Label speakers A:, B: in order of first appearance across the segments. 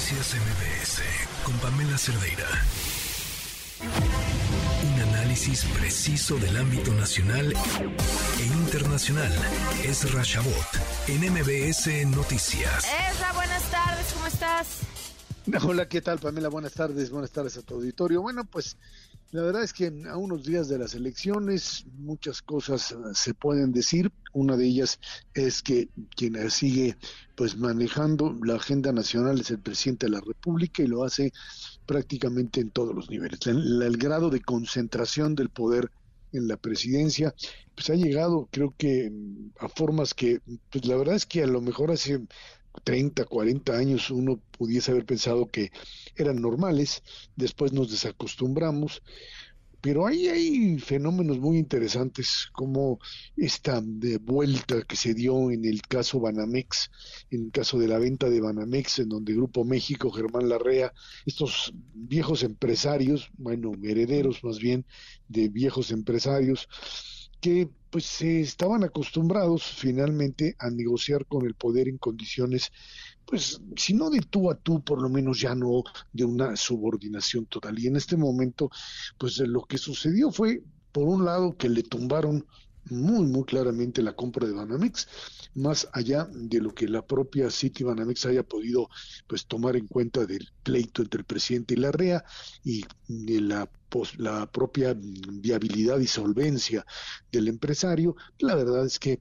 A: Noticias MBS con Pamela Cerdeira. Un análisis preciso del ámbito nacional e internacional. Es Rashabot en MBS Noticias.
B: Esra, buenas tardes, ¿cómo estás?
C: Hola, ¿qué tal Pamela? Buenas tardes, buenas tardes a tu auditorio. Bueno, pues la verdad es que a unos días de las elecciones muchas cosas eh, se pueden decir. Una de ellas es que quien sigue pues manejando la agenda nacional es el presidente de la República y lo hace prácticamente en todos los niveles. El, el grado de concentración del poder en la presidencia, pues ha llegado, creo que, a formas que, pues la verdad es que a lo mejor hace 30, 40 años uno pudiese haber pensado que eran normales, después nos desacostumbramos, pero ahí hay fenómenos muy interesantes como esta de vuelta que se dio en el caso Banamex, en el caso de la venta de Banamex, en donde Grupo México, Germán Larrea, estos viejos empresarios, bueno, herederos más bien de viejos empresarios, que pues se estaban acostumbrados finalmente a negociar con el poder en condiciones, pues si no de tú a tú, por lo menos ya no de una subordinación total. Y en este momento, pues lo que sucedió fue, por un lado, que le tumbaron muy, muy claramente la compra de Banamex, más allá de lo que la propia City Banamex haya podido pues tomar en cuenta del pleito entre el presidente y la REA y de la, la propia viabilidad y solvencia del empresario, la verdad es que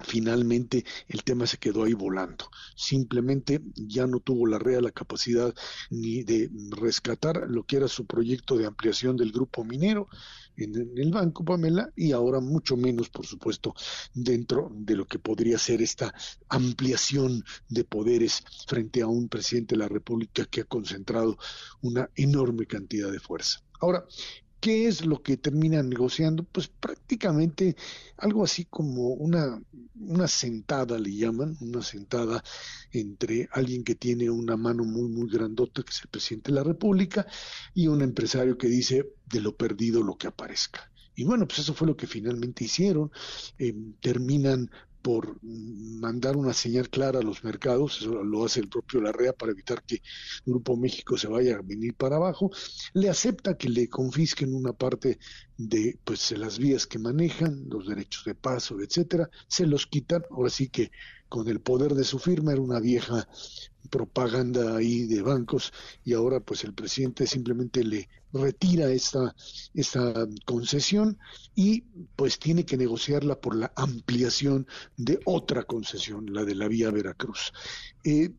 C: finalmente el tema se quedó ahí volando. Simplemente ya no tuvo la REA la capacidad ni de rescatar lo que era su proyecto de ampliación del grupo minero en, el banco, Pamela, y ahora mucho menos, por supuesto, dentro de lo que podría ser esta ampliación de poderes frente a un presidente de la República que ha concentrado una enorme cantidad de fuerza. Ahora, ¿Qué es lo que terminan negociando? Pues prácticamente algo así como una, una sentada, le llaman, una sentada entre alguien que tiene una mano muy, muy grandota, que es el presidente de la República, y un empresario que dice de lo perdido lo que aparezca. Y bueno, pues eso fue lo que finalmente hicieron. Eh, terminan por mandar una señal clara a los mercados, eso lo hace el propio Larrea para evitar que Grupo México se vaya a venir para abajo, le acepta que le confisquen una parte de pues las vías que manejan, los derechos de paso, etcétera, se los quitan, ahora sí que con el poder de su firma, era una vieja propaganda ahí de bancos y ahora pues el presidente simplemente le retira esta, esta concesión y pues tiene que negociarla por la ampliación de otra concesión, la de la vía Veracruz. Eh,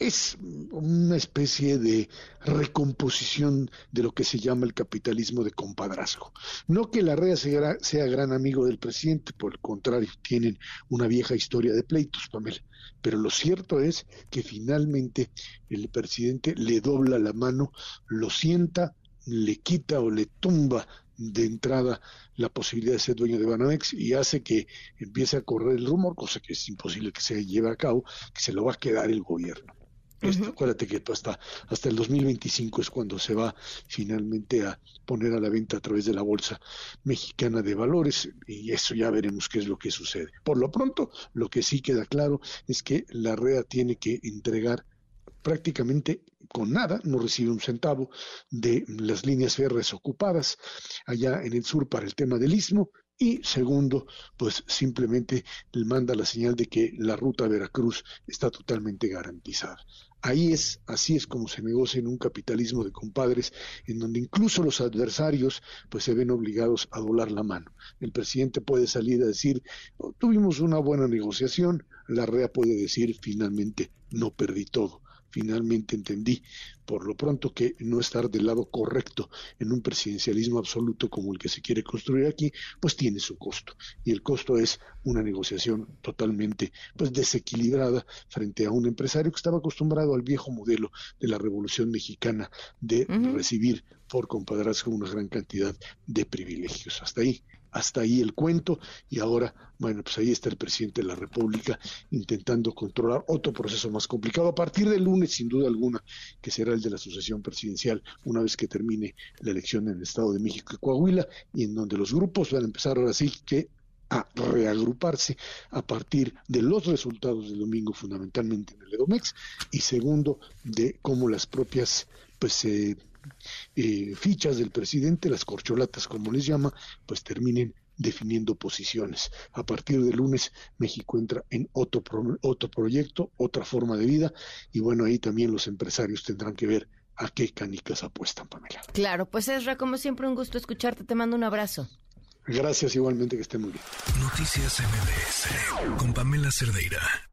C: es una especie de recomposición de lo que se llama el capitalismo de compadrazgo. No que la REA sea, gran amigo del presidente, por el contrario, tienen una vieja historia de pleitos, Pamela. Pero lo cierto es que finalmente el presidente le dobla la mano, lo sienta, le quita o le tumba de entrada la posibilidad de ser dueño de Banamex y hace que empiece a correr el rumor, cosa que es imposible que se lleve a cabo, que se lo va a quedar el gobierno. Esto, acuérdate que hasta, hasta el 2025 es cuando se va finalmente a poner a la venta a través de la Bolsa Mexicana de Valores y eso ya veremos qué es lo que sucede. Por lo pronto, lo que sí queda claro es que la REA tiene que entregar prácticamente con nada, no recibe un centavo de las líneas férreas ocupadas allá en el sur para el tema del istmo y segundo, pues simplemente le manda la señal de que la ruta Veracruz está totalmente garantizada. Ahí es, así es como se negocia en un capitalismo de compadres, en donde incluso los adversarios pues se ven obligados a doblar la mano. El presidente puede salir a decir, oh, tuvimos una buena negociación, la REA puede decir, finalmente no perdí todo finalmente entendí por lo pronto que no estar del lado correcto en un presidencialismo absoluto como el que se quiere construir aquí, pues tiene su costo. Y el costo es una negociación totalmente pues desequilibrada frente a un empresario que estaba acostumbrado al viejo modelo de la Revolución Mexicana de recibir por compadrazgo una gran cantidad de privilegios. Hasta ahí hasta ahí el cuento y ahora, bueno, pues ahí está el presidente de la República intentando controlar otro proceso más complicado. A partir del lunes, sin duda alguna, que será el de la sucesión presidencial una vez que termine la elección en el Estado de México y Coahuila y en donde los grupos van a empezar ahora sí que a reagruparse a partir de los resultados del domingo fundamentalmente en el Edomex y segundo de cómo las propias pues eh, eh, fichas del presidente, las corcholatas como les llama, pues terminen definiendo posiciones. A partir de lunes México entra en otro, otro proyecto, otra forma de vida y bueno, ahí también los empresarios tendrán que ver a qué canicas apuestan, Pamela.
B: Claro, pues Esra, como siempre un gusto escucharte, te mando un abrazo.
C: Gracias igualmente, que esté muy bien.
A: Noticias MBS con Pamela Cerdeira.